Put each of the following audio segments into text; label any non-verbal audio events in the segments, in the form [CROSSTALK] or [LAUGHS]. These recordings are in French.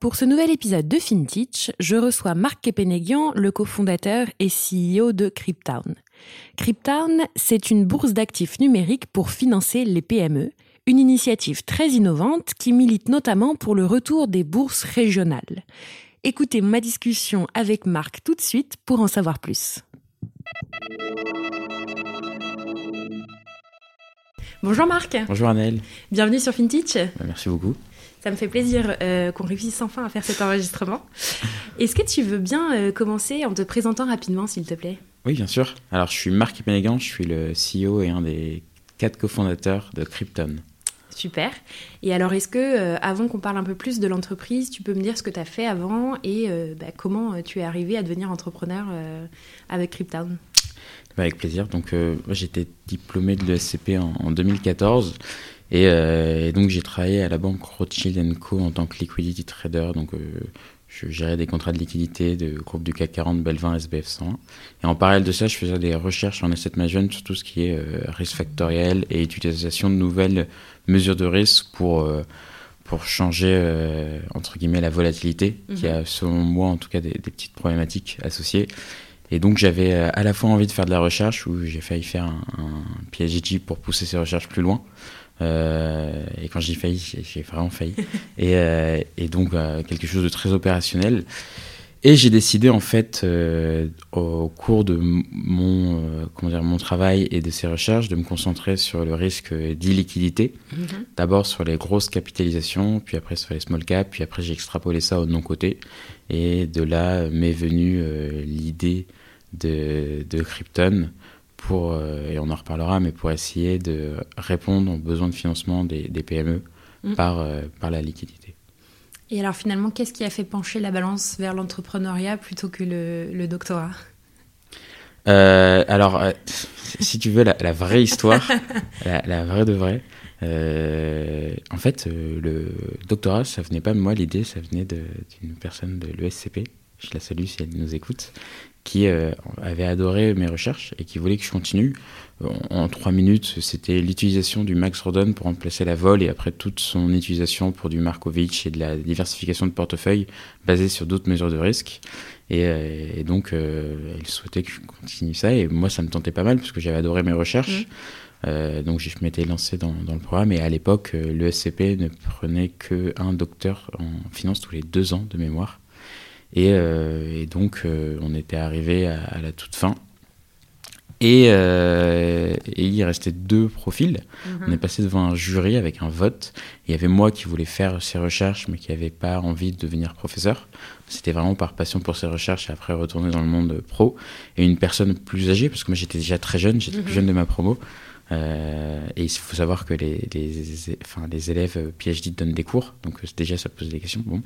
Pour ce nouvel épisode de FinTech, je reçois Marc Kepenegian, le cofondateur et CEO de Cryptown. Cryptown, c'est une bourse d'actifs numériques pour financer les PME, une initiative très innovante qui milite notamment pour le retour des bourses régionales. Écoutez ma discussion avec Marc tout de suite pour en savoir plus. Bonjour Marc. Bonjour Annelle. Bienvenue sur FinTech. Bah, merci beaucoup. Ça me fait plaisir euh, qu'on réussisse enfin à faire cet enregistrement. Est-ce que tu veux bien euh, commencer en te présentant rapidement, s'il te plaît? Oui, bien sûr. Alors, je suis Marc Pénégan, je suis le CEO et un des quatre cofondateurs de Krypton. Super. Et alors, est-ce que, euh, avant qu'on parle un peu plus de l'entreprise, tu peux me dire ce que tu as fait avant et bah, comment tu es arrivé à devenir entrepreneur avec Krypton? Bah, Avec plaisir. Donc, j'étais diplômé de l'ESCP en, en 2014 euh, et, donc j'ai travaillé à la banque Rothschild Co en tant que liquidity trader. Donc euh, je gérais des contrats de liquidité de groupe du CAC 40, Belvin, SBF 100. Et en parallèle de ça, je faisais des recherches en asset management sur tout ce qui est euh, risque factoriel et utilisation de nouvelles mesures de risque pour pour changer entre guillemets la volatilité, qui mhm. a selon moi en tout cas des, des petites problématiques associées. Et donc j'avais à la fois envie de faire de la recherche, où j'ai failli faire un, un PhD pour pousser ces recherches plus loin, euh, et quand j'ai failli, j'ai vraiment failli. [LAUGHS] et, euh, et, donc euh, quelque chose de très opérationnel. Et j'ai décidé en fait au cours de mon comment dire mon travail et de ces recherches de me concentrer sur le risque d'illiquidité. Mhm. D'abord sur les grosses capitalisations, puis après sur les small caps, puis après j'ai extrapolé ça au non côté. Et de là m'est venue l'idée de, de Krypton pour, euh, et on en reparlera, mais pour essayer de répondre aux besoins de financement des, PME mm. par, euh, par la liquidité. Et alors finalement, qu'est-ce qui a fait pencher la balance vers l'entrepreneuriat plutôt que le, doctorat? Euh, Alors, si tu veux la, vraie histoire, [LAUGHS] la, vraie de vraie, en fait, le doctorat, ça venait pas de moi, l'idée, ça venait d'une personne de l'ESCP. Je la salue si elle nous écoute qui euh, avait adoré mes recherches et qui voulait que je continue. En, trois minutes, c'était l'utilisation du Max Rodon pour remplacer la vol et après toute son utilisation pour du Markovitch et de la diversification de portefeuille basée sur d'autres mesures de risque. Et, euh, donc, euh, elle souhaitait que je continue ça et moi, ça me tentait pas mal parce que j'avais adoré mes recherches. Mmh. donc je m'étais lancé dans, dans, le programme et à l'époque, le SCP ne prenait qu'un docteur en finance tous les deux ans de mémoire. Euh, et, donc, euh, on était arrivé à, la toute fin. Euh, et, il restait deux profils. Mhm. On est passé devant un jury avec un vote. Il y avait moi qui voulais faire ces recherches, mais qui n'avait pas envie de devenir professeur. C'était vraiment par passion pour ces recherches et après retourner dans le monde pro. Et une personne plus âgée, parce que moi j'étais déjà très jeune, j'étais plus mhm. jeune de ma promo. et il faut savoir que les, les, enfin, les élèves PhD donnent des cours, donc déjà ça pose des questions. Bon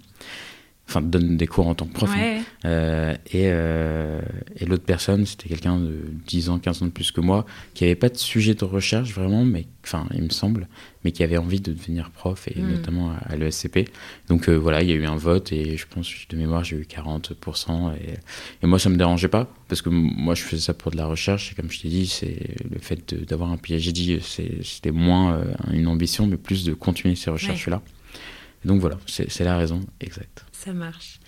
enfin donne des cours en tant que prof. Hein. Euh, et, euh, et l'autre personne, c'était quelqu'un de 10 ans, 15 ans de plus que moi, qui n'avait pas de sujet de recherche vraiment, mais enfin il me semble, mais qui avait envie de devenir prof, et hmm. notamment à, l'ESCP. Donc euh, voilà, il y a eu un vote, et je pense, de mémoire, j'ai eu 40%, et, et, moi ça me dérangeait pas, parce que moi je faisais ça pour de la recherche, et comme je t'ai dit, c'est le fait d'avoir un PhD, c'était moins une ambition, mais plus de continuer ces recherches-là. Donc voilà, c'est la raison exacte. Ça marche.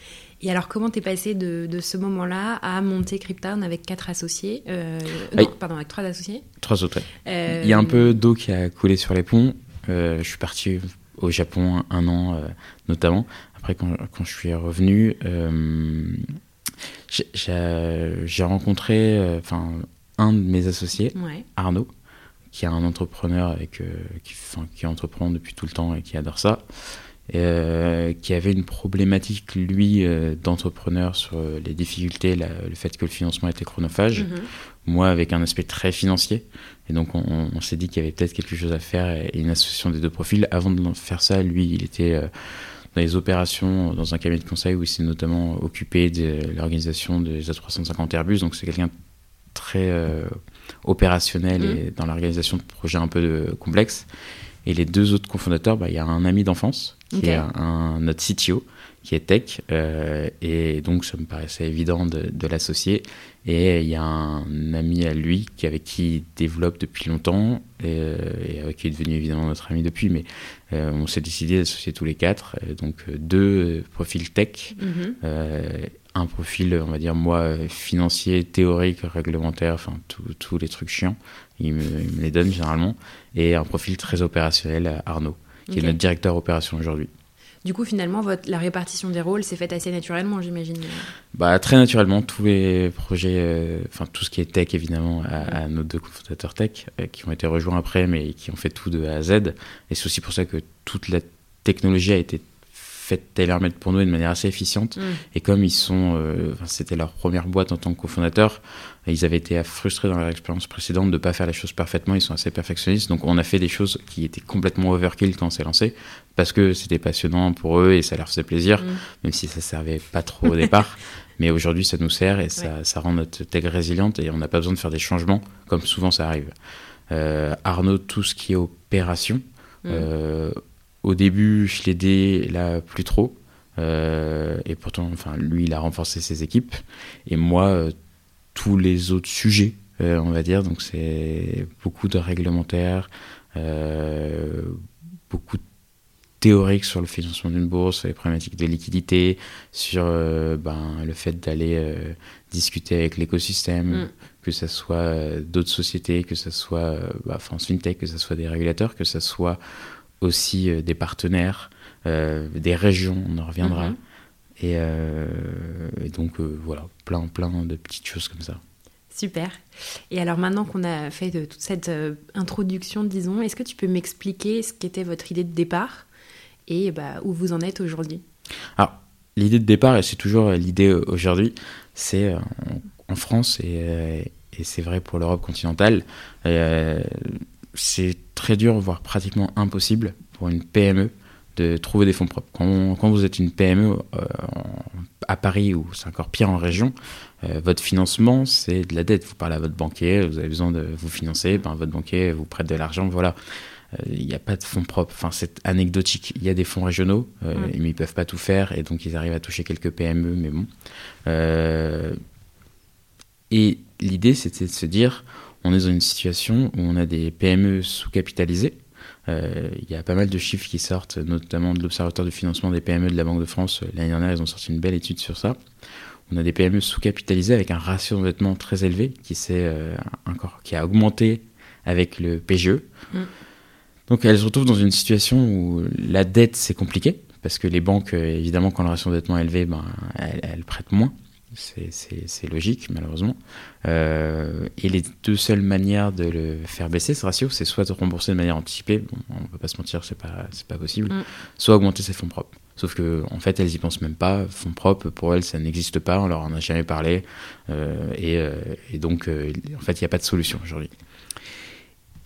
Et alors, comment t'es passé de, de, ce moment-là à monter Cryptown avec quatre associés euh, Non, pardon, avec trois associés Trois autres. Euh, Il y a un peu d'eau qui a coulé sur les ponts. Euh, je suis parti au Japon un an, notamment. Après, quand, quand, je suis revenu, J'ai rencontré enfin un de mes associés, Arnaud, qui est un entrepreneur avec, qui, qui entreprend depuis tout le temps et qui adore ça. Euh, qui avait une problématique, lui, euh, d'entrepreneur sur euh, les difficultés, le fait que le financement était chronophage. Mhm. Moi, avec un aspect très financier. Et donc, on, s'est dit qu'il y avait peut-être quelque chose à faire et une association des deux profils. Avant de faire ça, lui, il était dans les opérations, dans un cabinet de conseil où il s'est notamment occupé de l'organisation des A350 Airbus. Donc, c'est quelqu'un très opérationnel mhm. et dans l'organisation de projets un peu complexes. Et les deux autres cofondateurs, bah, il y a un ami d'enfance qui est un, notre CTO qui est tech. Euh, et donc, ça me paraissait évident de, l'associer. Et il y a un ami à lui qui, avec qui il développe depuis longtemps et, avec qui est devenu évidemment notre ami depuis. Mais euh, on s'est décidé d'associer tous les quatre. donc, deux profils tech. Mhm. Un profil, on va dire, moi, financier, théorique, réglementaire, enfin, tous les trucs chiants il me, les donne généralement, et un profil très opérationnel, Arnaud, qui est notre directeur opération aujourd'hui. Du coup, finalement, votre, la répartition des rôles s'est faite assez naturellement, j'imagine. Bah, très naturellement, tous les projets, euh, enfin tout ce qui est tech, évidemment, à, nos deux cofondateurs tech, euh, qui ont été rejoints après, mais qui ont fait tout de A à Z. Et c'est aussi pour ça que toute la technologie a été faite tailor-made pour nous de manière assez efficiente. Mm. Et comme ils sont, euh, c'était leur première boîte en tant que cofondateur, ils avaient été frustrés dans leur expérience précédente de ne pas faire les choses parfaitement. Ils sont assez perfectionnistes. Donc on a fait des choses qui étaient complètement overkill quand on s'est lancé, parce que c'était passionnant pour eux et ça leur faisait plaisir, mm. même si ça servait pas trop au départ. [LAUGHS] Mais aujourd'hui, ça nous sert et ça, ça, rend notre tech résiliente et on n'a pas besoin de faire des changements, comme souvent ça arrive. Euh, Arnaud, tout ce qui est opération, mm. euh, au début, je l'aidais, là, plus trop. Euh, et pourtant, enfin, lui, il a renforcé ses équipes. Et moi, euh, tous les autres sujets, euh, on va dire, donc c'est beaucoup de réglementaires, beaucoup de théoriques sur le financement d'une bourse, les problématiques de liquidité, sur ben, le fait d'aller discuter avec l'écosystème, mm. que ce soit d'autres sociétés, que ce soit bah, France FinTech, que ce soit des régulateurs, que ce soit aussi euh, des partenaires, euh, des régions, on en reviendra. Mhm. Euh, et, donc voilà, plein, plein de petites choses comme ça. Super. Et alors maintenant qu'on a fait de toute cette introduction, disons, est-ce que tu peux m'expliquer ce qu'était votre idée de départ et bah, où vous en êtes aujourd'hui? Alors, l'idée de départ, et c'est toujours l'idée aujourd'hui, c'est en France, et, et c'est vrai pour l'Europe continentale, c'est très dur, voire pratiquement impossible pour une PME de trouver des fonds propres. Quand, vous êtes une PME euh, à Paris ou c'est encore pire en région, euh, votre financement, c'est de la dette. Vous parlez à votre banquier, vous avez besoin de vous financer, ben, votre banquier vous prête de l'argent, voilà. Euh, il n'y a pas de fonds propres. Enfin, c'est anecdotique. Il y a des fonds régionaux, mais ils ne peuvent pas tout faire et donc ils arrivent à toucher quelques PME, mais bon. et l'idée, c'était de se dire, on est dans une situation où on a des PME sous-capitalisées. Euh, il y a pas mal de chiffres qui sortent, notamment de l'Observatoire du financement des PME de la Banque de France. L'année dernière, ils ont sorti une belle étude sur ça. On a des PME sous-capitalisées avec un ratio d'endettement très élevé qui, euh, encore, qui a augmenté avec le PGE. Mm. Donc elles se retrouvent dans une situation où la dette, c'est compliqué, parce que les banques, euh, évidemment, quand le ratio d'endettement est élevé, ben, elles prêtent moins c'est logique malheureusement. Euh, et les deux seules manières de le faire baisser ce ratio, c'est soit de rembourser de manière anticipée, bon, on ne peut pas se mentir, c'est pas, pas possible, mm. soit augmenter ses fonds propres. Sauf que en fait, elles y pensent même pas. Fonds propres, pour elles, ça n'existe pas. On leur en a jamais parlé. Euh, et, euh, et, donc, en fait, il n'y a pas de solution aujourd'hui.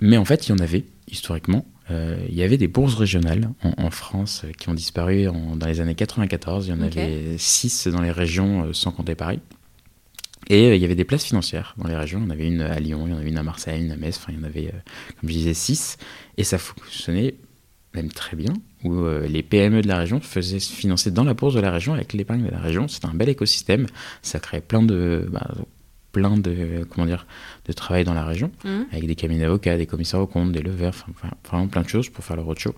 Mais en fait, il y en avait historiquement. Euh, il y avait des bourses régionales en, France qui ont disparu dans les années 94. Il y en avait six dans les régions, euh, sans compter Paris. Et euh, il y avait des places financières dans les régions. Il y en avait une à Lyon, il y en avait une à Marseille, une à Metz. Enfin, il y en avait, comme je disais, six. Et ça fonctionnait même très bien, où les PME de la région faisaient financer dans la bourse de la région avec l'épargne de la région. C'était un bel écosystème. Ça créait plein de, bah, plein de, comment dire, de travail dans la région, mmh. avec des cabinets d'avocats, des commissaires aux comptes, des leveurs, enfin, vraiment plein de choses pour faire le roadshow.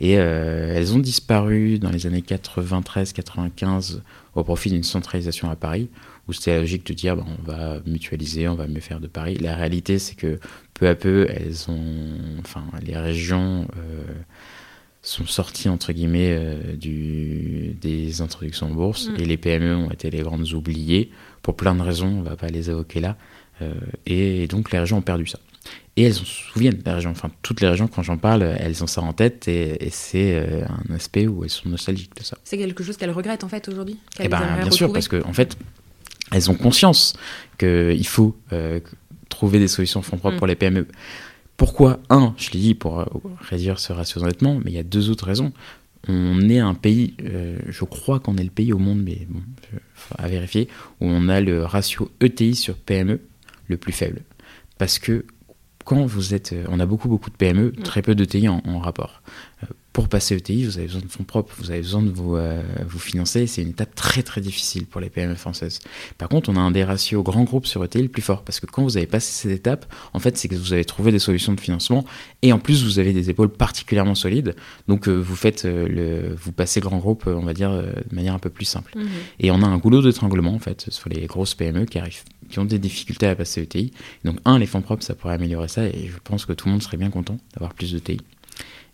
Et euh, elles ont disparu dans les années 93-95 au profit d'une centralisation à Paris, où c'était la logique de dire ben, on va mutualiser, on va mieux faire de Paris. La réalité, c'est que peu à peu, elles ont, enfin, les régions euh, sont sortis entre guillemets euh, du, des introductions en bourse Mm. et les PME ont été les grandes oubliées pour plein de raisons, on va pas les évoquer là. Euh, et donc les régions ont perdu ça. Et elles s'en souviennent, les régions, enfin toutes les régions quand j'en parle, elles ont ça en tête et, et c'est euh, un aspect où elles sont nostalgiques de ça. C'est quelque chose qu'elles regrettent en fait aujourd'hui? Eh ben, bien sûr, parce que en fait, elles ont conscience qu'il faut euh, trouver des solutions fonds propres Mm. pour les PME. Pourquoi Un, je l'ai dit pour réduire ce ratio d'endettement, mais il y a deux autres raisons. On est un pays, euh, je crois qu'on est le pays au monde, mais bon, à vérifier, où on a le ratio ETI sur PME le plus faible. Parce que quand vous êtes, euh, on a beaucoup beaucoup de PME, Mm. très peu d'ETI en, en rapport. Pour passer ETI, vous avez besoin de fonds propres, vous avez besoin de vous, euh, vous financer. C'est une étape très très difficile pour les PME françaises. Par contre, on a un des ratios grands groupes sur ETI le plus fort parce que quand vous avez passé cette étape, en fait, c'est que vous avez trouvé des solutions de financement et en plus vous avez des épaules particulièrement solides. Donc euh, vous faites euh, le, vous passez grand groupe, on va dire, de manière un peu plus simple. Mhm. Et on a un goulot d'étranglement en fait sur les grosses PME qui arrivent, qui ont des difficultés à passer ETI. Donc un, les fonds propres, ça pourrait améliorer ça et je pense que tout le monde serait bien content d'avoir plus d'ETI.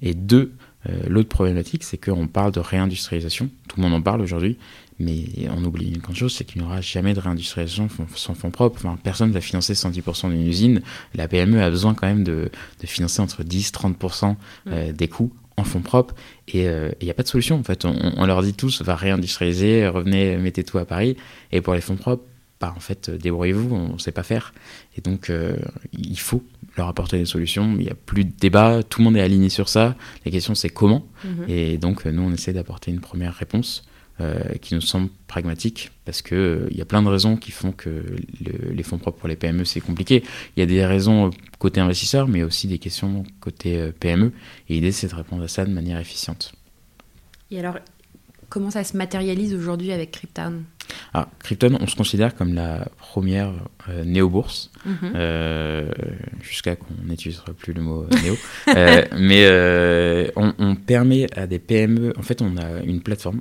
Et deux, euh, l'autre problématique, c'est qu'on parle de réindustrialisation. Tout le monde en parle aujourd'hui, mais on oublie une grande chose, c'est qu'il n'y aura jamais de réindustrialisation sans fonds propres. Enfin, personne ne va financer 110% d'une usine. La PME a besoin quand même de, de financer entre 10-30% euh, des coûts en fonds propres. Et il n'y a pas de solution. En fait, on, on leur dit tous, va réindustrialiser, revenez, mettez tout à Paris. Et pour les fonds propres, bah, en fait, euh, débrouillez-vous, on ne sait pas faire. Et donc, euh, il faut leur apporter des solutions. Il n'y a plus de débat, tout le monde est aligné sur ça. La question, c'est comment. Mhm. Et donc, euh, nous, on essaie d'apporter une première réponse euh, qui nous semble pragmatique parce qu'il il y a plein de raisons qui font que le- les fonds propres pour les PME, c'est compliqué. Il y a des raisons côté investisseur, mais aussi des questions côté PME. Et l'idée, c'est de répondre à ça de manière efficiente. Et alors, comment ça se matérialise aujourd'hui avec Cryptown Alors, Krypton, on se considère comme la première euh, néo-bourse. Mhm. Euh, jusqu'à qu'on n'utilisera plus le mot néo. [LAUGHS] Euh, mais euh, on, on permet à des PME, en fait, on a une plateforme.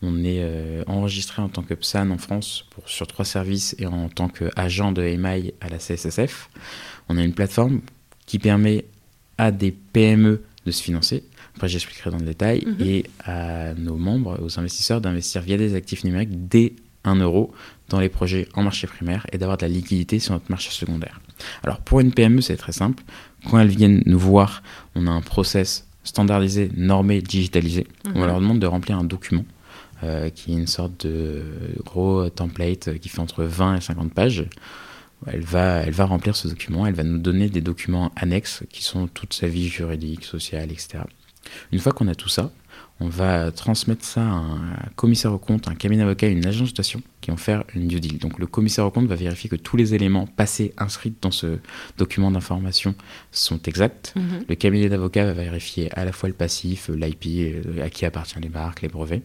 On est euh, enregistré en tant que PSAN en France pour, sur trois services et en tant qu'agent de EMI à la CSSF. On a une plateforme qui permet à des PME de se financer. Après, j'expliquerai dans le détail. Mhm. Et à nos membres, aux investisseurs, d'investir via des actifs numériques dès 1 euro dans les projets en marché primaire et d'avoir de la liquidité sur notre marché secondaire. Alors pour une PME, c'est très simple. Quand elles viennent nous voir, on a un process standardisé, normé, digitalisé. On Mhm. leur demande de remplir un document euh, qui est une sorte de gros template qui fait entre 20 et 50 pages. Elle va, elle va remplir ce document, elle va nous donner des documents annexes qui sont toute sa vie juridique, sociale, etc. Une fois qu'on a tout ça, on va transmettre ça à un commissaire au compte, un cabinet d'avocat et une agence de station qui vont faire une due deal. Donc le commissaire au compte va vérifier que tous les éléments passés, inscrits dans ce document d'information sont exacts. Mhm. Le cabinet d'avocat va vérifier à la fois le passif, l'IP, euh, à qui appartient les marques, les brevets.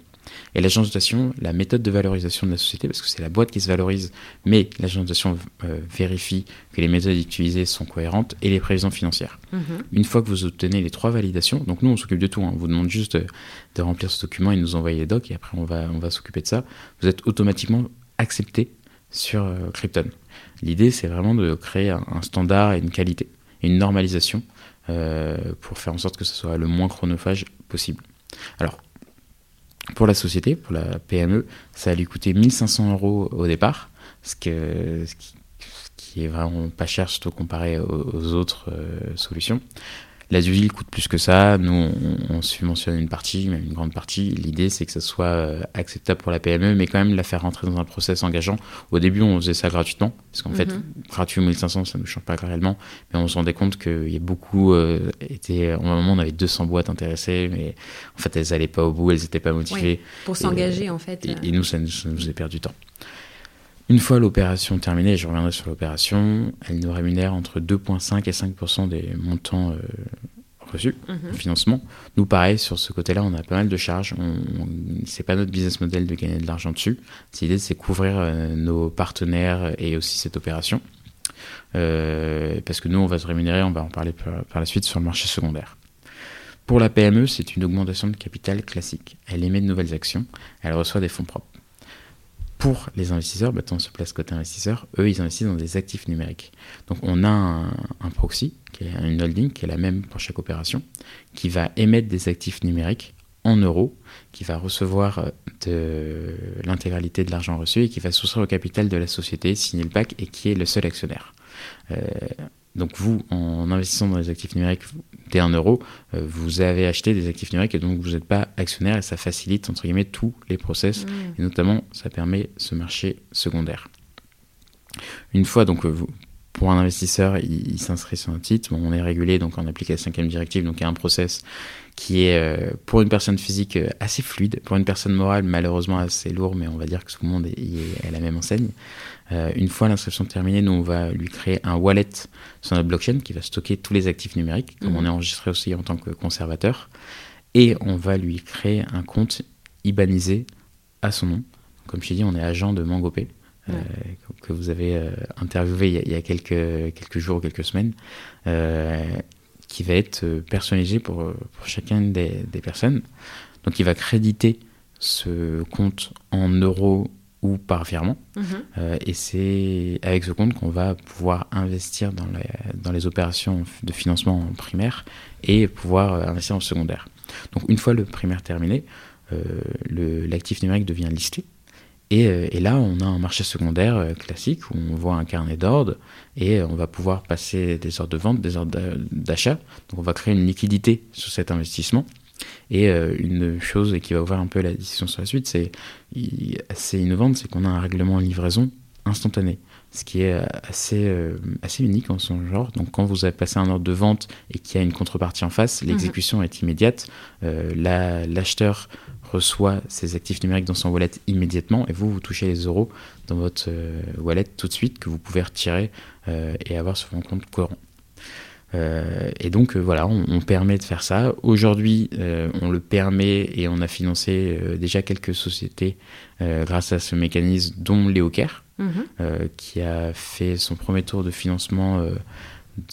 Et l'agence de notation, la méthode de valorisation de la société, parce que c'est la boîte qui se valorise, mais l'agence de notation euh, vérifie que les méthodes utilisées sont cohérentes et les prévisions financières. Mhm. Une fois que vous obtenez les trois validations, donc nous on s'occupe de tout, hein. on vous demande juste de, de remplir ce document et de nous envoyer les docs et après on va, on va s'occuper de ça, vous êtes automatiquement accepté sur euh, Krypton. L'idée c'est vraiment de créer un, un standard et une qualité, et une normalisation euh, pour faire en sorte que ce soit le moins chronophage possible. Alors, pour la société, pour la PME, ça a lui coûté 1500 euros au départ, ce, qui est vraiment pas cher, surtout comparé aux, aux autres euh, solutions. La deal coûte plus que ça. Nous, on, on subventionne une partie, même une grande partie. L'idée, c'est que ça soit euh, acceptable pour la PME, mais quand même la faire rentrer dans un process engageant. Au début, on faisait ça gratuitement, parce qu'en fait, Mhm. gratuit ou 1500, ça ne change pas réellement. Mais on se rendait compte qu'il y a beaucoup. Euh, étaient, à un moment, on avait 200 boîtes intéressées, mais en fait, elles n'allaient pas au bout, elles n'étaient pas motivées. Pour s'engager, en fait. Et, euh, et nous, ça nous, ça nous faisait perdre du temps. Une fois l'opération terminée, et je reviendrai sur l'opération, elle nous rémunère entre 2,5 et 5% des montants euh, reçus, mhm. financement. Nous, pareil, sur ce côté-là, on a pas mal de charges. On, on- c'est pas notre business model de gagner de l'argent dessus. L'idée, c'est couvrir euh, nos partenaires et aussi cette opération. Euh, parce que nous, on va se rémunérer, on va en parler par, par la suite sur le marché secondaire. Pour la PME, c'est une augmentation de capital classique. Elle émet de nouvelles actions, elle reçoit des fonds propres. Pour les investisseurs, bah, on se place côté investisseur, eux, ils investissent dans des actifs numériques. Donc on a un, proxy, qui est une holding, qui est la même pour chaque opération, qui va émettre des actifs numériques en euros, qui va recevoir de l'intégralité de l'argent reçu et qui va soustraire au capital de la société, signer le PAC et qui est le seul actionnaire. Euh, donc vous, en investissant dans les actifs numériques 1 euro, euh, vous avez acheté des actifs numériques et donc vous n'êtes pas actionnaire et ça facilite entre guillemets tous les process mmh. et notamment ça permet ce marché secondaire. Une fois donc euh, vous, pour un investisseur, il, s'inscrit sur un titre. on est régulé, donc on applique la cinquième directive, donc il y a un process qui est euh, pour une personne physique euh, assez fluide, pour une personne morale malheureusement assez lourd, mais on va dire que tout le monde est, à la même enseigne. Euh, une fois l'inscription terminée, nous on va lui créer un wallet sur notre blockchain qui va stocker tous les actifs numériques, comme mhm. on est enregistré aussi en tant que conservateur, et on va lui créer un compte IBANisé à son nom. Comme je t'ai dit, on est agent de MangoPay. Euh, que vous avez euh, interviewé il y, a, quelques, quelques jours, quelques semaines, qui va être personnalisé pour, pour chacune des, des, personnes. Donc il va créditer ce compte en euros ou par virement. Mhm. et c'est avec ce compte qu'on va pouvoir investir dans les, dans les opérations de financement primaire et pouvoir investir en secondaire. Donc une fois le primaire terminé, l'actif numérique devient listé. Euh, et, là, on a un marché secondaire euh, classique où on voit un carnet d'ordre et euh, on va pouvoir passer des ordres de vente, des ordres d'achat. Donc on va créer une liquidité sur cet investissement. Et une chose qui va ouvrir un peu la décision sur la suite, c'est assez innovante, c'est qu'on a un règlement en livraison instantané, ce qui est assez, assez unique en son genre. Donc quand vous avez passé un ordre de vente et qu'il y a une contrepartie en face, mhm. l'exécution est immédiate. L'acheteur reçoit ses actifs numériques dans son wallet immédiatement et vous, vous touchez les euros dans votre euh, wallet tout de suite que vous pouvez retirer euh, et avoir sur votre compte courant. Euh, et donc voilà, on, permet de faire ça. Aujourd'hui, on le permet et on a financé déjà quelques sociétés grâce à ce mécanisme, dont Léo mm-hmm. qui a fait son premier tour de financement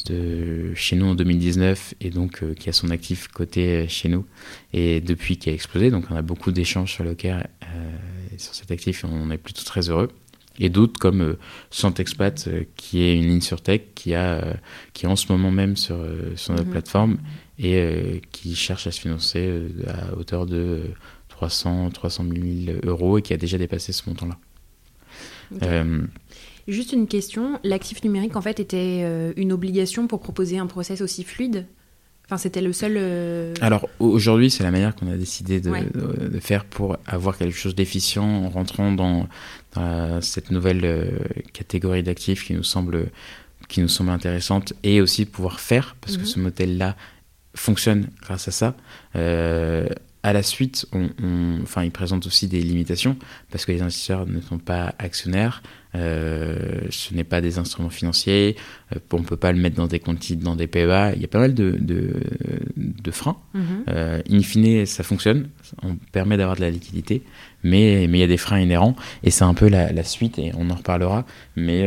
de chez nous en 2019 et donc euh, qui a son actif côté euh, chez nous et depuis qui a explosé. Donc on a beaucoup d'échanges sur le CARE euh, sur cet actif et on est plutôt très heureux. Et d'autres comme Santexpat qui est une ligne sur tech qui, a, qui est en ce moment même sur, sur notre mhm. plateforme et qui cherche à se financer à hauteur de 300, 300 000 euros et qui a déjà dépassé ce montant-là. Juste une question, l'actif numérique en fait était euh, une obligation pour proposer un process aussi fluide? Enfin, c'était le seul. Euh, Alors aujourd'hui, c'est la manière qu'on a décidé de, faire pour avoir quelque chose d'efficient en rentrant dans, cette nouvelle euh, catégorie d'actifs qui nous semble qui nous semble intéressante et aussi pouvoir faire parce que mhm. ce modèle-là fonctionne grâce à ça. À la suite, on, enfin, il présente aussi des limitations parce que les investisseurs ne sont pas actionnaires. Euh, ce n'est pas des instruments financiers, euh, on ne peut pas le mettre dans des comptes dans des PEA. Il y a pas mal de, de, freins. Mhm. Euh, in fine, ça fonctionne, on permet d'avoir de la liquidité, mais, mais il y a des freins inhérents et c'est un peu la, suite et on en reparlera. Mais,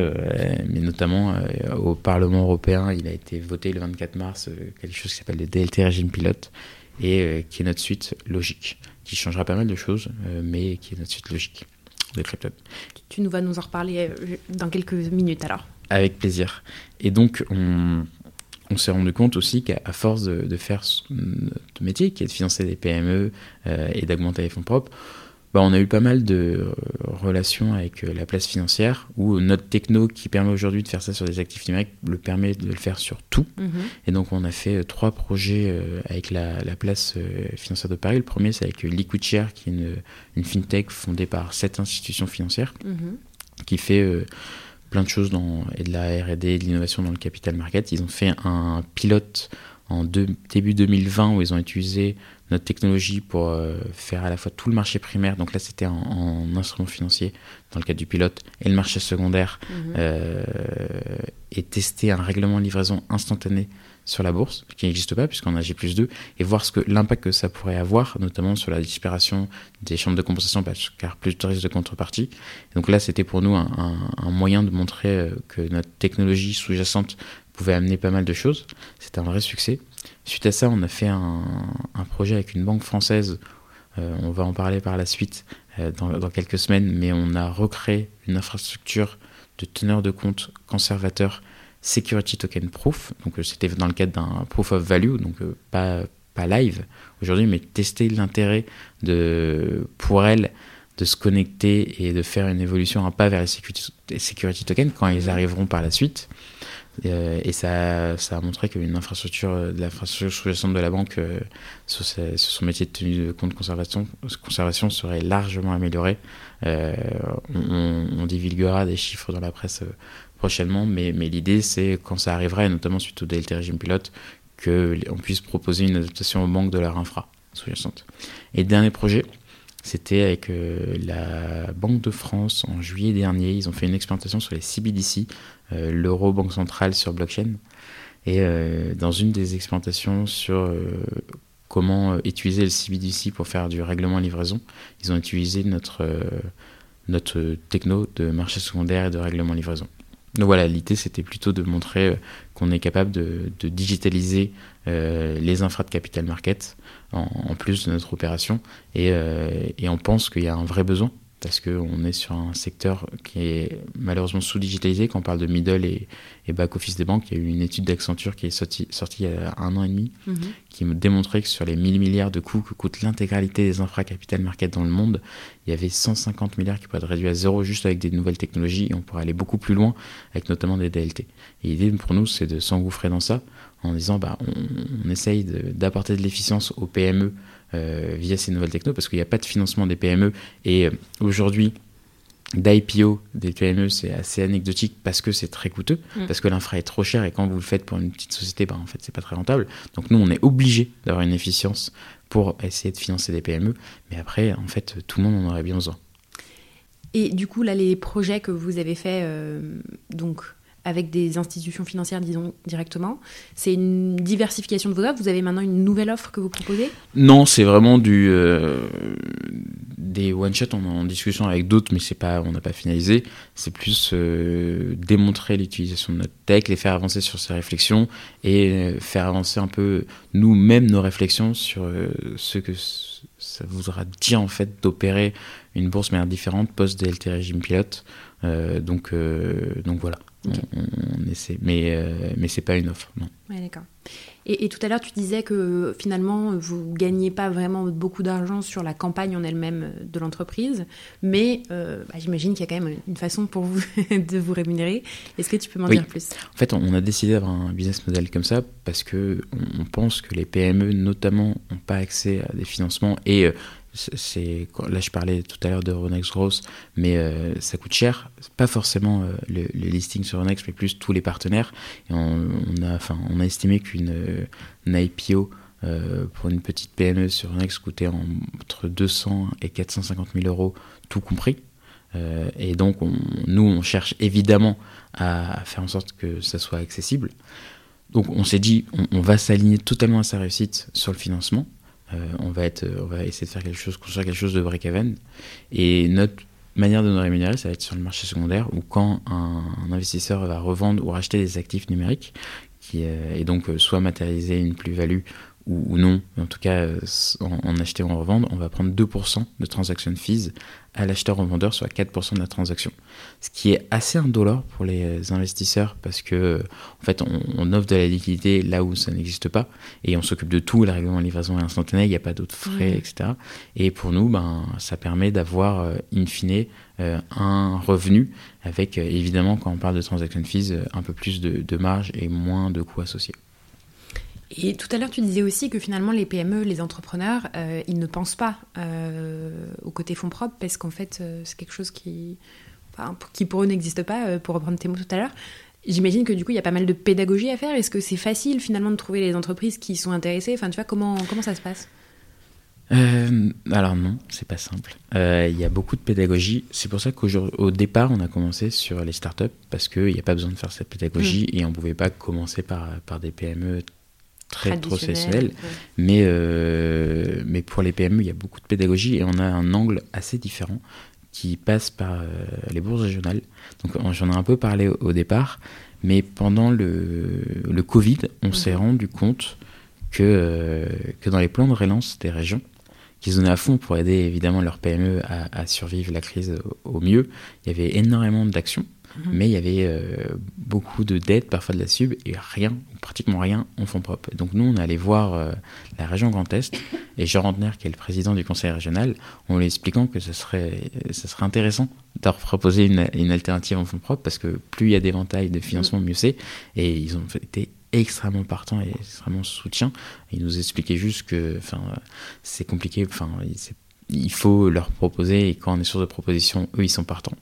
mais notamment au Parlement européen, il a été voté le 24 mars quelque chose qui s'appelle le DLT régime pilote et qui est notre suite logique, qui changera pas mal de choses, mais qui est notre suite logique. Tu nous vas nous en reparler euh, dans quelques minutes alors. Avec plaisir. Et donc, on, s'est rendu compte aussi qu'à force de, faire notre métier, qui est de financer des PME euh, et d'augmenter les fonds propres, bah, on a eu pas mal de euh, relations avec euh, la place financière où notre techno qui permet aujourd'hui de faire ça sur des actifs numériques le permet de le faire sur tout. Mhm. Et donc on a fait euh, trois projets avec la, place financière de Paris. Le premier c'est avec Liquidshare qui est une, fintech fondée par sept institutions financières mhm. qui fait plein de choses dans, et de la R&D, de l'innovation dans le capital market. Ils ont fait un pilote en début 2020 où ils ont utilisé notre technologie pour euh, faire à la fois tout le marché primaire, donc là c'était en, instrument financier dans le cadre du pilote, et le marché secondaire, mhm. euh, et tester un règlement de livraison instantané sur la bourse, qui n'existe pas puisqu'on a G plus 2, et voir ce que l'impact que ça pourrait avoir, notamment sur la disparition des chambres de compensation, car plus de risques de contrepartie. donc là, c'était pour nous un, un, moyen de montrer euh, que notre technologie sous-jacente pouvait amener pas mal de choses. C'était un vrai succès. Suite à ça, on a fait un, projet avec une banque française on va en parler par la suite dans, dans, quelques semaines, mais on a recréé une infrastructure de teneur de compte conservateur Security Token Proof. Donc c'était dans le cadre d'un Proof of Value, donc pas, pas live aujourd'hui, mais tester l'intérêt de pour elle de se connecter et de faire une évolution, un pas vers les security, tokens quand ils arriveront par la suite. Euh, et ça, ça a montré qu'une infrastructure, de l'infrastructure sous-jacente de la banque euh, sur, son métier de tenue de compte conservation, conservation serait largement améliorée. Euh, on, divulguera des chiffres dans la presse prochainement, mais, l'idée c'est quand ça arrivera, et notamment suite au DLT régime pilote, qu'on puisse proposer une adaptation aux banques de leur infra sous-jacente. Et dernier projet, c'était avec euh, la Banque de France en juillet dernier. Ils ont fait une expérimentation sur les CBDC, euh, l'euro banque centrale sur blockchain. Et euh, dans une des expérimentations sur comment utiliser le CBDC pour faire du règlement livraison, ils ont utilisé notre, notre techno de marché secondaire et de règlement livraison. Donc voilà, l'idée c'était plutôt de montrer qu'on est capable de, digitaliser les infras de capital market en, plus de notre opération. Euh, et on pense qu'il y a un vrai besoin parce qu'on est sur un secteur qui est malheureusement sous-digitalisé. Quand on parle de middle et, back-office des banques, il y a eu une étude d'Accenture qui est sortie, sortie, il y a un an et demi, mhm. qui me démontrait que sur les 1000 milliards de coûts que coûte l'intégralité des infra-capital market dans le monde, il y avait 150 milliards qui pourraient être réduits à zéro juste avec des nouvelles technologies et on pourrait aller beaucoup plus loin avec notamment des DLT. Et l'idée pour nous, c'est de s'engouffrer dans ça en disant bah, on, essaye d'apporter de, l'efficience aux PME via ces nouvelles technos parce qu'il n'y a pas de financement des PME et euh, aujourd'hui d'IPO des PME c'est assez anecdotique parce que c'est très coûteux mm. parce que l'infra est trop cher et quand vous le faites pour une petite société bah, en fait c'est pas très rentable. Donc nous on est obligé d'avoir une efficience pour essayer de financer des PME mais après en fait tout le monde en aurait bien besoin. Et du coup là les projets que vous avez faits euh, donc avec des institutions financières, disons, directement. C'est une diversification de vos offres. Vous avez maintenant une nouvelle offre que vous proposez? Non, c'est vraiment du, euh, des one-shots. On est en discussion avec d'autres, mais pas, on n'a pas finalisé. C'est plus euh, démontrer l'utilisation de notre tech, les faire avancer sur ces réflexions et euh, faire avancer un peu nous-mêmes nos réflexions sur ce que ça voudra dire en fait d'opérer une bourse manière différente post-DLT régime pilote. donc, donc voilà on, essaie, mais, euh, mais c'est pas une offre, non. d'accord. Et, tout à l'heure, tu disais que finalement, vous gagnez pas vraiment beaucoup d'argent sur la campagne en elle-même de l'entreprise, mais euh, bah, j'imagine qu'il y a quand même une façon pour vous [LAUGHS] de vous rémunérer. Est-ce que tu peux m'en dire plus? En fait, on a décidé d'avoir un business model comme ça parce que on, pense que les PME, notamment, n'ont pas accès à des financements et euh, là je parlais tout à l'heure de Ronex Gross, mais euh, ça coûte cher. Pas forcément euh, le, listing sur Ronex, mais plus tous les partenaires. On, a, estimé qu'une euh, IPO pour une petite PME sur Ronex coûtait entre 200 et 450 000 euros, tout compris. et donc, nous, on cherche évidemment à faire en sorte que ça soit accessible. Donc, on s'est dit, on va s'aligner totalement à sa réussite sur le financement. Euh, on, va être, on va essayer de faire quelque chose, construire quelque chose de break-even. Et notre manière de nous rémunérer, ça va être sur le marché secondaire, où quand un, investisseur va revendre ou racheter des actifs numériques, qui, euh, et donc euh, soit matérialiser une plus-value ou, non, en tout cas en, acheter ou en revendre, on va prendre 2% de transaction fees à l'acheteur ou vendeur, soit 4% de la transaction. Ce qui est assez indolore pour les investisseurs parce que en fait on, offre de la liquidité là où ça n'existe pas et on s'occupe de tout, la règlement de livraison est instantanée, il n'y a pas d'autres frais, mmh. etc. Et pour nous, ben, ça permet d'avoir euh, in fine euh, un revenu avec euh, évidemment quand on parle de transaction fees un peu plus de, de marge et moins de coûts associés. Et tout à l'heure, tu disais aussi que finalement, les PME, les entrepreneurs, euh, ils ne pensent pas euh, au côté fonds propres parce qu'en fait, euh, c'est quelque chose qui, qui pour eux n'existe pas, pour reprendre tes mots tout à l'heure. J'imagine que du coup, il y a pas mal de pédagogie à faire. Est-ce que c'est facile finalement de trouver les entreprises qui sont intéressées? Enfin, tu vois, comment, comment ça se passe? Alors non, c'est pas simple. Il y a beaucoup de pédagogie. C'est pour ça qu'au départ, on a commencé sur les startups parce qu'il n'y a pas besoin de faire cette pédagogie mmh. et on pouvait pas commencer par, par des PME très professionnel. Mais, euh, mais pour les PME, il y a beaucoup de pédagogie et on a un angle assez différent qui passe par euh, les bourses régionales. Donc j'en ai un peu parlé au, départ, mais pendant le, le Covid, on s'est rendu compte que, euh, que dans les plans de relance des régions, qui se donnaient à fond pour aider évidemment leur PME à, survivre la crise au, mieux. Il y avait énormément d'actions, mhm. mais il y avait euh, beaucoup de dettes, parfois de la sub, et rien, pratiquement rien en fonds propres. Donc nous, on allait voir euh, la région Grand Est, et Jean Rentner, qui est le président du conseil régional, en lui expliquant que ce serait, ce serait intéressant de proposer une, alternative en fonds propres, parce que plus il y a d'éventails de financement, mieux c'est. Et ils ont été extrêmement partant et extrêmement soutien. Il nous expliquait juste que c'est compliqué, enfin, il faut leur proposer et quand on est sur de propositions, eux, ils sont partants.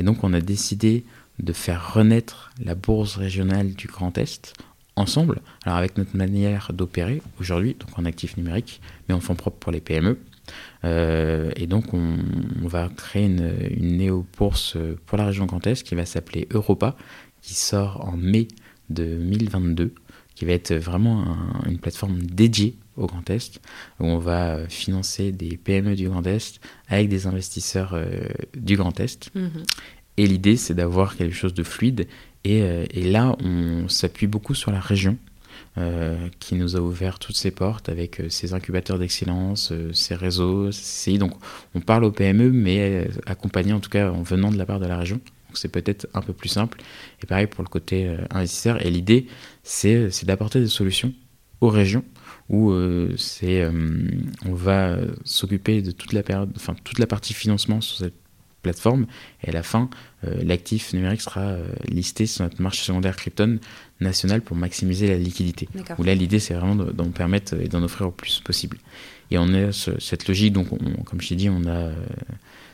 Et donc, on a décidé de faire renaître la bourse régionale du Grand Est ensemble, alors avec notre manière d'opérer aujourd'hui, donc en actif numérique, mais en fonds propres pour les PME. Euh, et donc, on, va créer une, néo-bourse pour la région Grand Est qui va s'appeler Europa, qui sort en mai 2022, qui va être vraiment une plateforme dédiée au Grand Est, où on va financer des PME du Grand Est avec des investisseurs euh, du Grand Est. Mhm. Et l'idée, c'est d'avoir quelque chose de fluide. Et, euh, et là, on s'appuie beaucoup sur la région. Euh, qui nous a ouvert toutes ses portes avec ses incubateurs d'excellence, ses réseaux, ses Donc on parle aux PME, mais accompagné en tout cas en venant de la part de la région. Donc c'est peut-être un peu plus simple. Et pareil pour le côté euh, investisseur. Et l'idée, c'est d'apporter des solutions aux régions où euh, c'est euh, on va s'occuper de toute la période, enfin toute la partie financement sur cette plateforme et à la fin l'actif numérique sera listé sur notre marché secondaire Krypton national pour maximiser la liquidité. Où là l'idée c'est vraiment d'en permettre et d'en offrir au plus possible. Et on est cette logique donc comme je t'ai dit on a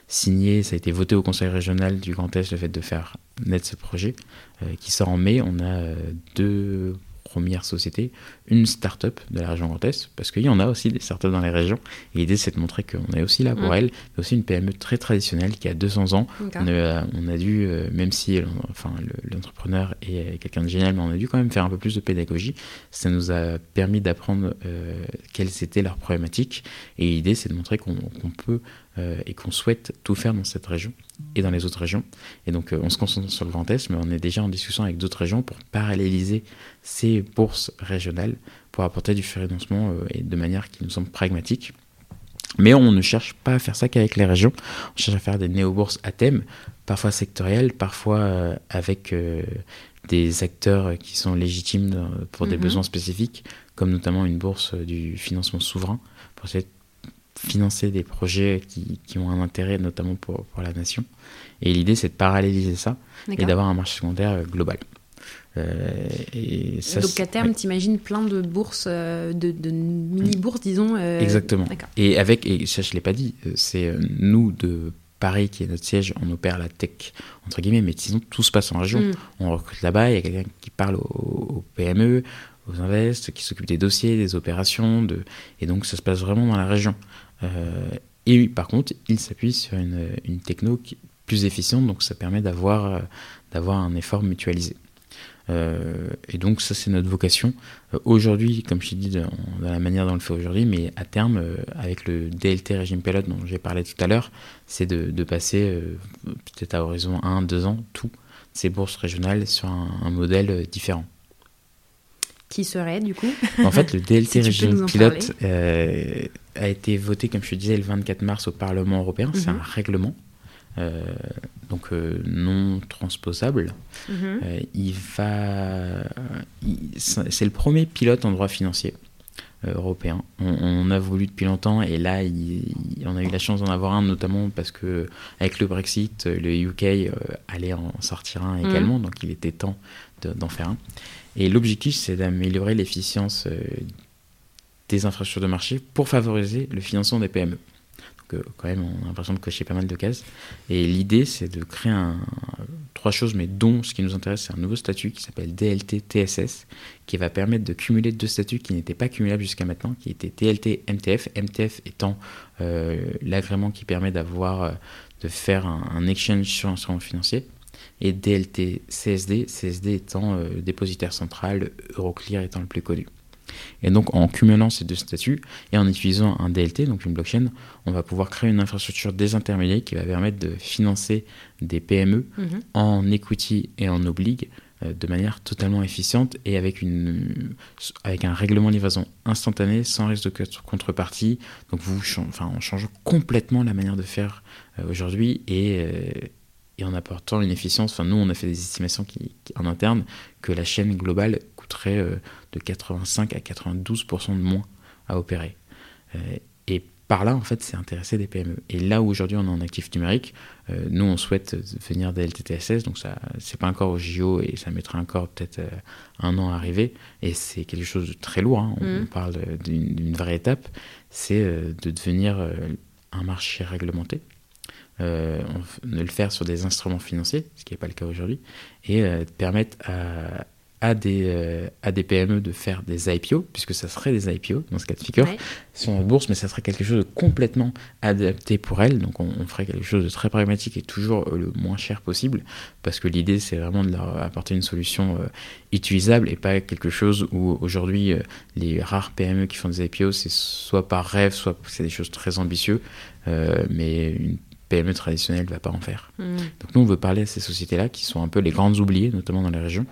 signé, ça a été voté au conseil régional du Grand Est le fait de faire naître ce projet euh, qui sort en mai. On a euh, deux première société, une start-up de la région Grand Est, parce qu'il y en a aussi des start-up dans les régions. Et l'idée, c'est de montrer qu'on est aussi là pour mm. elle, mais aussi une PME très traditionnelle qui a 200 ans. On a, dû, euh, même si enfin, l'entrepreneur est quelqu'un de génial, mais on a dû quand même faire un peu plus de pédagogie. Ça nous a permis d'apprendre euh, quelles étaient leurs problématiques. Et l'idée, c'est de montrer qu'on peut euh, et qu'on souhaite tout faire dans cette région et dans les autres régions. Et donc, on se concentre sur le Grand Est, mais on est déjà en discussion avec d'autres régions pour paralléliser ces bourses régionales pour apporter du financement euh, et de manière qui nous semble pragmatique. Mais on ne cherche pas à faire ça qu'avec les régions. On cherche à faire des néo-bourses à thème, parfois sectorielles, parfois euh, avec euh, des acteurs qui sont légitimes pour des mhm. besoins spécifiques, comme notamment une bourse du financement souverain, pour essayer de financer des projets qui, qui ont un intérêt notamment pour, pour la nation. Et l'idée, c'est de paralléliser ça et d'avoir un marché secondaire global. Euh, et Donc à terme, tu imagines plein de bourses, euh, de, mini-bourses, disons. Euh, Exactement. Et avec, et ça je ne l'ai pas dit, c'est nous de Paris qui est notre siège, on opère la tech, entre guillemets, mais disons tout se passe en région. Mm. On recrute là-bas, il y a quelqu'un qui parle aux, PME, aux invests, qui s'occupe des dossiers, des opérations, de... et donc ça se passe vraiment dans la région. Et par contre, il s'appuie sur une, une techno qui plus efficiente, donc ça permet d'avoir d'avoir un effort mutualisé. Euh, et donc ça c'est notre vocation. Euh, aujourd'hui, comme je t'ai dit, dans, la manière dont on le fait aujourd'hui, mais à terme, euh, avec le DLT régime pilote dont j'ai parlé tout à l'heure, c'est de, passer peut-être à horizon 1, 2 ans, tout ces bourses régionales sur un, modèle différent. Qui serait du coup [LAUGHS] En fait, le [LAUGHS] DLT régime pilote a été voté, comme je te disais, le 24 mars au Parlement européen. C'est mhm. un règlement euh, donc euh, non transposable. Mhm. Euh, il va, c'est le premier pilote en droit financier européen. On, a voulu depuis longtemps et là, on a eu la chance d'en avoir un, notamment parce que avec le Brexit, le UK allait en sortir un mhm. également, donc il était temps d'en faire un. Et l'objectif, c'est d'améliorer l'efficience des infrastructures de marché pour favoriser le financement des PME quand même, on a l'impression de cocher pas mal de cases. Et l'idée, c'est de créer un, trois choses, mais dont ce qui nous intéresse, c'est un nouveau statut qui s'appelle DLT TSS, qui va permettre de cumuler deux statuts qui n'étaient pas cumulables jusqu'à maintenant, qui étaient DLT MTF, étant euh, l'agrément qui permet d'avoir, euh, de faire un, exchange sur un instrument financier, et DLT CSD, CSD étant euh, dépositaire central, Euroclear étant le plus connu. Et donc en cumulant ces deux statuts et en utilisant un DLT, donc une blockchain, on va pouvoir créer une infrastructure désintermédiaire qui va permettre de financer des PME mhm. en equity et en obligue de manière totalement efficiente et avec, une, avec un règlement de livraison instantané, sans risque de contrepartie. Donc vous, enfin, on change complètement la manière de faire aujourd'hui et, et en apportant une efficience. Enfin, nous, on a fait des estimations qui, en interne que la chaîne globale coûterait euh, de 85 à 92% de moins à opérer. Euh, et par là, en fait, c'est intéresser des PME. Et là où aujourd'hui on est en actif numérique, euh, nous, on souhaite devenir des LTTSS, donc ça, c'est pas encore au JO et ça mettra encore peut-être un an à arriver. Et c'est quelque chose de très lourd. Hein. On, mmh. parle d'une vraie étape. C'est de devenir un marché réglementé euh, de le faire sur des instruments financiers, ce qui n'est pas le cas aujourd'hui, et euh, permettre à, à des, euh, à des PME de faire des IPO, puisque ça serait des IPO dans ce cas de figure, sur notre bourse, mais ça serait quelque chose de complètement adapté pour elles. Donc on, ferait quelque chose de très pragmatique et toujours le moins cher possible, parce que l'idée c'est vraiment de leur apporter une solution utilisable et pas quelque chose où aujourd'hui les rares PME qui font des IPO, c'est soit par rêve, soit c'est des choses très ambitieuses, mais une PME traditionnelle ne va pas en faire. Hmm. Donc nous, on veut parler à ces sociétés-là qui sont un peu les grandes oubliées, notamment dans les régions.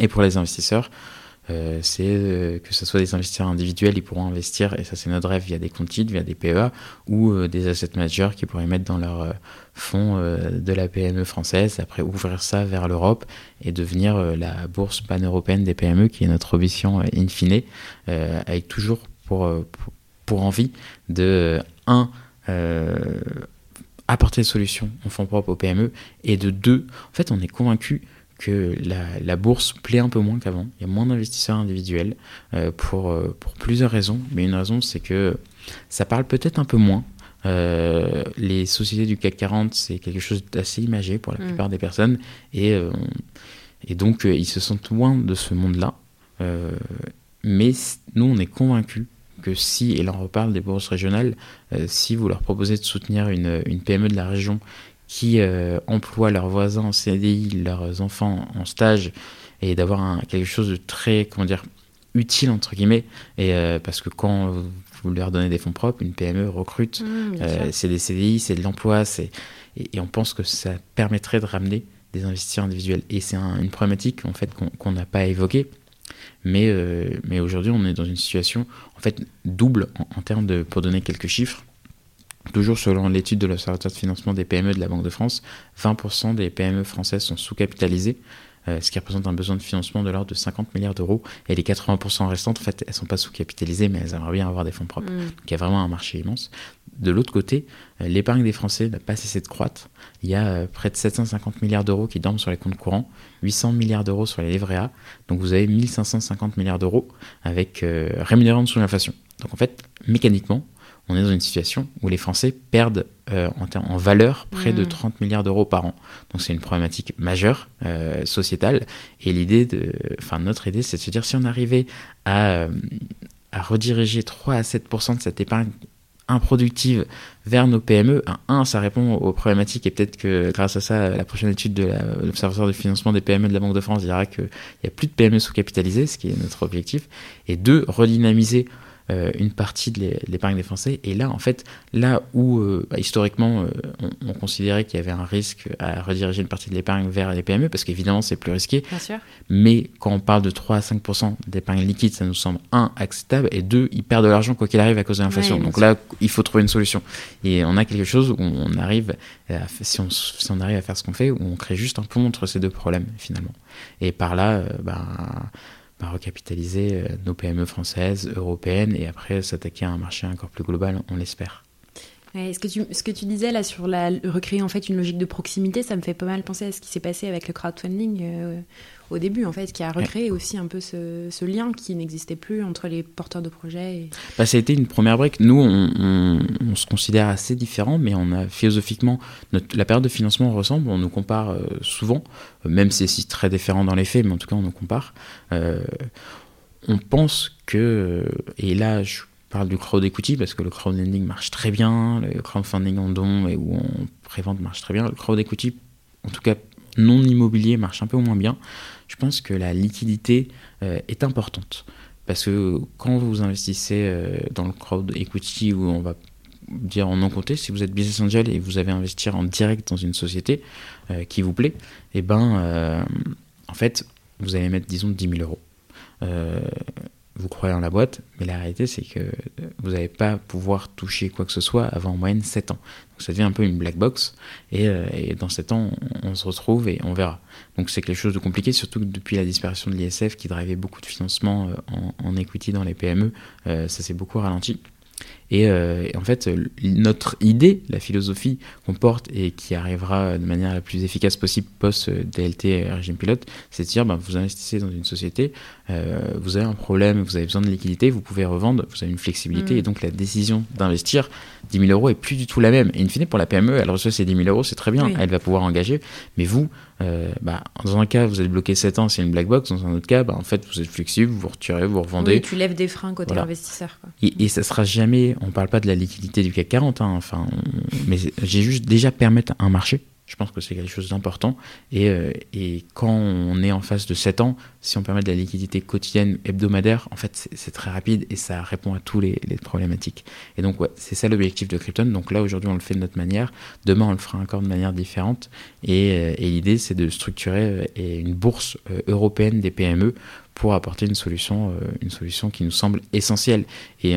Et pour les investisseurs, euh, c'est euh, que ce soit des investisseurs individuels, ils pourront investir, et ça c'est notre rêve, via des comptes titres, via des PEA, ou euh, des asset managers qui pourraient mettre dans leur fonds de la PME française, après ouvrir ça vers l'Europe et devenir la bourse pan-européenne des PME, qui est notre ambition in fine, avec toujours pour, pour, pour, envie de, un, apporter des solutions en fonds propres aux PME, et de deux, en fait, on est convaincu que la, bourse plaît un peu moins qu'avant. Il y a moins d'investisseurs individuels euh, pour, euh, pour plusieurs raisons, mais une raison, c'est que ça parle peut-être un peu moins. Euh, les sociétés du CAC 40, c'est quelque chose d'assez imagé pour la mm. plupart des personnes, et, et donc ils se sentent loin de ce monde-là. mais nous, on est convaincus que si, et là on reparle des bourses régionales, euh, si vous leur proposez de soutenir une, une PME de la région qui euh, emploie leurs voisins en CDI, leurs enfants en stage, et d'avoir quelque chose de très, comment dire, utile entre guillemets, et euh, parce que quand vous leur donnez des fonds propres, une PME recrute, mmh, c'est des CDI, c'est de l'emploi, c'est et, on pense que ça permettrait de ramener des investisseurs individuels. Et c'est une problématique en fait qu'on n'a pas évoquée mais, euh, mais aujourd'hui, on est dans une situation en fait double en, termes de, pour donner quelques chiffres. Toujours selon l'étude de l'Observatoire de financement des PME de la Banque de France, 20% des PME françaises sont sous-capitalisées. Euh, ce qui représente un besoin de financement de l'ordre de 50 milliards d'euros. Et les 80% restantes, en fait, elles ne sont pas sous-capitalisées, mais elles aimeraient bien avoir des fonds propres. Mm. Donc il y a vraiment un marché immense. De l'autre côté, euh, l'épargne des Français n'a pas cessé de croître. Il y a euh, près de 750 milliards d'euros qui dorment sur les comptes courants, 800 milliards d'euros sur les livrets A. Donc vous avez 1550 milliards d'euros avec rémunérant sous l'inflation. Donc en fait, mécaniquement, on est dans une situation où les Français perdent euh, en, valeur près de 30 mmh. milliards d'euros par an. Donc c'est une problématique majeure euh, sociétale. Et l'idée de, enfin notre idée, c'est de se dire si on arrivait à, euh, à rediriger 3 à 7% de cette épargne improductive vers nos PME, un, ça répond aux problématiques et peut-être que grâce à ça, la prochaine étude de l'Observatoire du financement des PME de la Banque de France dira qu'il n'y a plus de PME sous-capitalisées, ce qui est notre objectif. Et deux, redynamiser une partie de l'épargne des Français. Et là, en fait, là où euh, bah, historiquement euh, on, considérait qu'il y avait un risque à rediriger une partie de l'épargne vers les PME, parce qu'évidemment c'est plus risqué. Mais quand on parle de 3 à 5% d'épargne liquide, ça nous semble un acceptable et deux, ils perdent de l'argent quoi qu'il arrive à cause de l'inflation. Donc là, il faut trouver une solution. Et on a quelque chose où on arrive, à, si, on, si on arrive à faire ce qu'on fait, où on crée juste un pont entre ces deux problèmes finalement. Et par là, ben recapitaliser euh, nos PME françaises, européennes, et après s'attaquer à un marché encore plus global, on l'espère. Ce, que tu, ce que tu disais là sur la, recréer en fait une logique de proximité, ça me fait pas mal penser à ce qui s'est passé avec le crowdfunding euh, au début, en fait, qui a recréé aussi un peu ce, lien qui n'existait plus entre les porteurs de projets. Et... Bah, ça a été une première brique. Nous, on, se considère assez différents, mais on a philosophiquement, notre, la période de financement ressemble, on nous compare euh, souvent, même si c'est très différent dans les faits, mais en tout cas, on nous compare. Euh, on pense que, et là, je parle du crowd equity parce que le crowdlending marche très bien, le crowdfunding en don et où on prévente marche très bien. Le crowd equity, en tout cas non immobilier, marche un peu moins bien je pense que la liquidité euh, est importante. Parce que quand vous investissez euh, dans le crowd equity, où on va dire en non compté, si vous êtes business angel et vous avez investir en direct dans une société euh, qui vous plaît, et eh ben, en fait, vous allez mettre, disons, 10 000 euros. Euh, vous croyez en la boîte, mais la réalité, c'est que vous n'allez pas pouvoir toucher quoi que ce soit avant en moyenne 7 ans. Donc ça devient un peu une black box, et, euh, dans 7 ans, on, se retrouve et on verra. Donc c'est quelque chose de compliqué, surtout que depuis la disparition de l'ISF qui drivait beaucoup de financement en, en, equity dans les PME, ça s'est beaucoup ralenti. Euh, et, en fait, notre idée, la philosophie qu'on porte et qui arrivera de manière la plus efficace possible post-DLT régime pilote, c'est de dire ben, vous investissez dans une société, euh, vous avez un problème, vous avez besoin de liquidité, vous pouvez revendre, vous avez une flexibilité, mm. et donc la décision d'investir 10 000 euros est plus du tout la même. Et in fine, pour la PME, elle reçoit ses 10 000 euros, c'est très bien, elle va pouvoir engager, mais vous, euh, bah, dans un cas, vous êtes bloqué 7 ans, c'est une black box. Dans un autre cas, bah, en fait, vous êtes flexible, vous retirez, vous revendez. Oui, tu lèves des freins côté investisseur. Et, et, ça sera jamais, on parle pas de la liquidité du CAC 40, hein, enfin, mais j'ai juste déjà permettre un marché je pense que c'est quelque chose d'important. Et, euh, et, quand on est en face de 7 ans, si on permet de la liquidité quotidienne, hebdomadaire, en fait, c'est très rapide et ça répond à tous les, les problématiques. Et donc, ouais, c'est ça l'objectif de Krypton. Donc là, aujourd'hui, on le fait de notre manière. Demain, on le fera encore de manière différente. Et, euh, et l'idée, c'est de structurer euh, une bourse européenne des PME pour apporter une solution, une solution qui nous semble essentielle. Et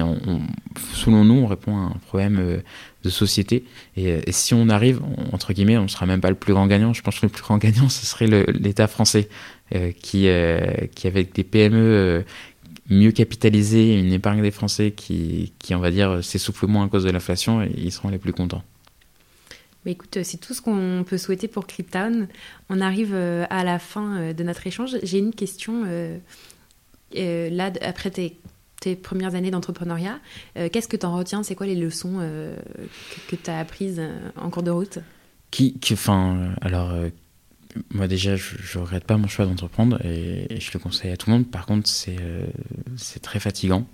selon nous, on répond à un problème de société. Et, si on arrive, entre guillemets, on ne sera même pas le plus grand gagnant. Je pense que le plus grand gagnant, [LAUGHS] ce serait l'État français, euh, qui, euh, qui, avec des PME euh, mieux capitalisées, une épargne des Français qui, qui on va dire, s'essouffle moins à cause de l'inflation, ils seront les plus contents. Écoute, c'est tout ce qu'on peut souhaiter pour Cryptown. On arrive à la fin de notre échange. J'ai une question. là, après tes premières années d'entrepreneuriat. Euh, qu'est-ce que tu en retiens? C'est quoi les leçons euh, que, tu as apprises euh, en cours de route? Enfin, alors, moi déjà, je, ne regrette pas mon choix d'entreprendre et, je le conseille à tout le monde. Par contre, c'est très fatigant.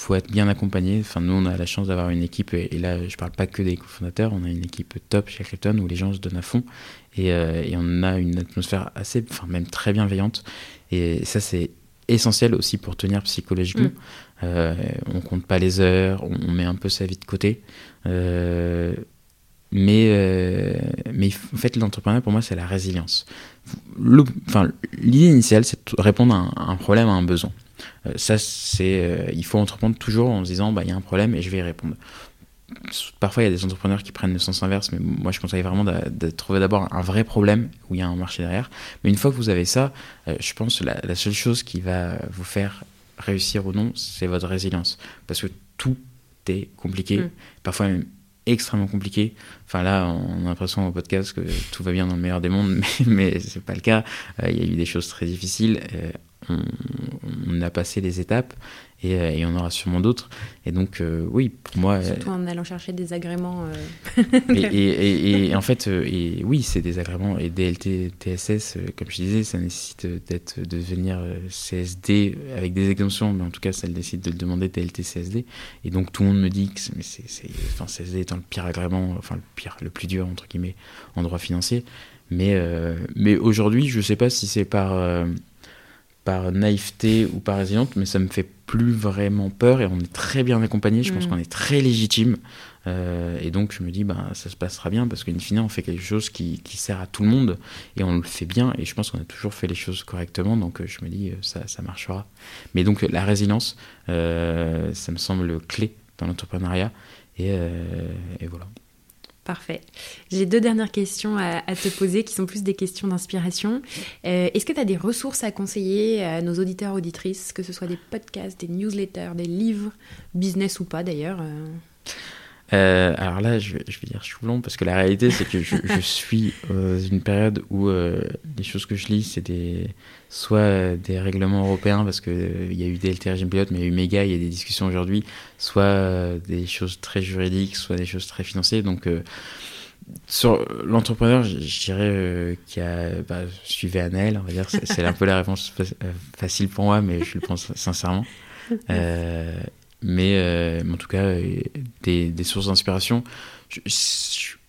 Faut être bien accompagné. Enfin, nous, on a la chance d'avoir une équipe, et, là, je parle pas que des cofondateurs, on a une équipe top chez Krypton où les gens se donnent à fond et, et on a une atmosphère assez, enfin, même très bienveillante. Et ça, c'est essentiel aussi pour tenir psychologiquement. Mm. Euh, on compte pas les heures, on, met un peu sa vie de côté. Euh, mais, euh, mais en fait, l'entrepreneuriat, pour moi, c'est la résilience. Enfin, l'idée initiale, c'est de répondre à un, problème, à un besoin. Ça, c'est, il faut entreprendre toujours en se disant, bah, il y a un problème et je vais y répondre parfois il y a des entrepreneurs qui prennent le sens inverse, mais moi je conseille vraiment de, trouver d'abord un vrai problème où il y a un marché derrière. Mais une fois que vous avez ça, euh, je pense que la, seule chose qui va vous faire réussir ou non, c'est votre résilience. Parce que tout est compliqué, mm. parfois même extrêmement compliqué. Enfin là, on a l'impression au podcast que tout va bien dans le meilleur des mondes, [LAUGHS] mais, mais ce n'est pas le cas. Euh, il y a eu des choses très difficiles. Euh, on, a passé les étapes et, euh, et on aura sûrement d'autres. Et donc, euh, oui, pour moi. Surtout en allant chercher des agréments. Euh. et, et, en fait, et, oui, c'est des agréments. Et DLT, TSS, comme je disais, ça nécessite d'être, de devenir CSD avec des exemptions, mais en tout cas, ça décide de le demander DLT, CSD. Et donc, tout le monde me dit que mais c'est, enfin, CSD étant le pire agrément, enfin, le pire, le plus dur, entre guillemets, en droit financier. Mais, mais aujourd'hui, je ne sais pas si c'est par par naïveté ou par résilience, mais ça me fait plus vraiment peur et on est très bien accompagné. Je pense mm. qu'on est très légitime. Euh, et donc je me dis, bah, ça se passera bien parce qu'in fine, on fait quelque chose qui, qui, sert à tout le monde et on le fait bien. Et je pense qu'on a toujours fait les choses correctement. Donc euh, je me dis, euh, ça, ça marchera. Mais donc la résilience, ça me semble clé dans l'entrepreneuriat. Et, et voilà. Parfait. J'ai deux dernières questions à, te poser qui sont plus des questions d'inspiration. Euh, est-ce que tu as des ressources à conseiller à nos auditeurs, auditrices, que ce soit des podcasts, des newsletters, des livres, business ou pas d'ailleurs euh? Euh, alors là, je vais, je vais dire long parce que la réalité, c'est que je, suis dans une période où les choses que je lis, c'est des, soit des règlements européens, parce qu'il y a eu des LTRGM pilote, mais il y a eu méga, il y a des discussions aujourd'hui, soit des choses très juridiques, soit des choses très financières. Donc, sur l'entrepreneur, je, dirais qui a bah, suivi Anel, on va dire, c'est un peu la réponse facile pour moi, mais je le pense sincèrement. [LAUGHS] Euh, mais, euh, en tout cas, euh, des, des sources d'inspiration. Je,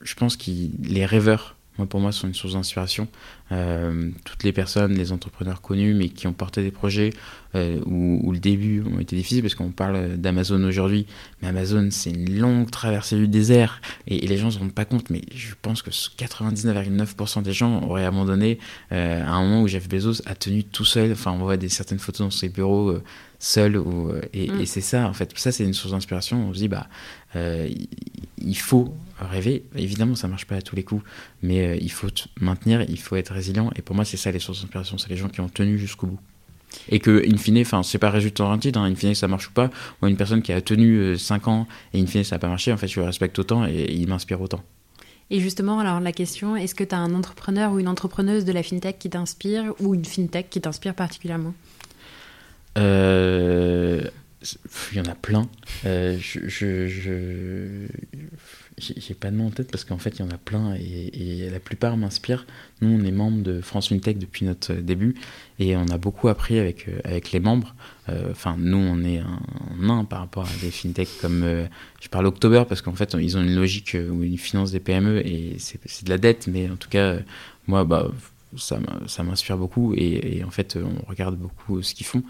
je, pense que les rêveurs, moi, pour moi, sont une source d'inspiration. Euh, toutes les personnes, les entrepreneurs connus, mais qui ont porté des projets euh, où, le début ont été difficiles, parce qu'on parle d'Amazon aujourd'hui, mais Amazon, c'est une longue traversée du désert, et, les gens ne se rendent pas compte, mais je pense que 99,9% des gens auraient abandonné euh, à un moment où Jeff Bezos a tenu tout seul, enfin on voit des certaines photos dans ses bureaux seul, ou, et, mm. et c'est ça, en fait, ça c'est une source d'inspiration, on se dit, bah, il faut rêver. Évidemment, ça marche pas à tous les coups, mais euh, il faut maintenir, il faut être résilient. Et pour moi, c'est ça les sources d'inspiration, c'est les gens qui ont tenu jusqu'au bout. Et que, in fine, enfin, c'est pas résultat orienté, hein, in fine, ça marche ou pas. Ou une personne qui a tenu 5 euh, ans et in fine, ça n'a pas marché, en fait, je le respecte autant et, il m'inspire autant. Et justement, alors la question, est-ce que tu as un entrepreneur ou une entrepreneuse de la fintech qui t'inspire ou une fintech qui t'inspire particulièrement? Euh, Il y en a plein. je, je, j'ai pas de nom en tête parce qu'en fait, il y en a plein et, la plupart m'inspirent. Nous, on est membre de France FinTech depuis notre début et on a beaucoup appris avec, euh, avec les membres. Euh, enfin, nous, on est un, nain par rapport à des FinTech comme. Euh, je parle October parce qu'en fait, ils ont une logique où ils financent des PME et c'est de la dette, mais en tout cas, moi, bah, ça m'inspire beaucoup et, en fait, on regarde beaucoup ce qu'ils font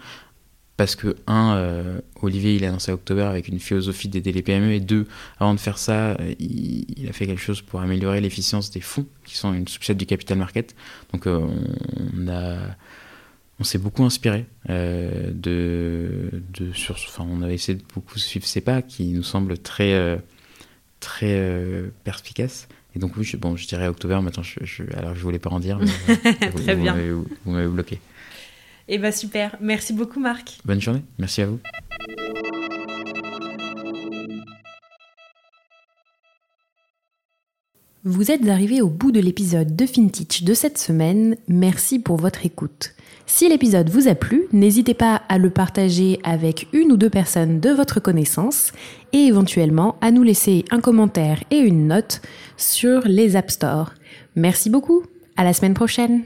parce que, un, euh, Olivier, il a lancé October avec une philosophie d'aider les PME, et deux, avant de faire ça, euh, il, a fait quelque chose pour améliorer l'efficience des fonds, qui sont une subset du capital market. Donc, euh, on a. On s'est beaucoup inspiré de, de sur, enfin, on avait essayé de beaucoup suivre ses pas, qui nous semblent très, très perspicaces. Et donc oui, je, bon, je dirais October. Maintenant, je, je, alors je voulais pas en dire, mais [LAUGHS] très bien. Vous m'avez bloqué. Eh bien super, merci beaucoup Marc. Bonne journée, merci à vous. Vous êtes arrivé au bout de l'épisode de FinTech de cette semaine, merci pour votre écoute. Si l'épisode vous a plu, n'hésitez pas à le partager avec une ou deux personnes de votre connaissance et éventuellement à nous laisser un commentaire et une note sur les App Store. Merci beaucoup, à la semaine prochaine.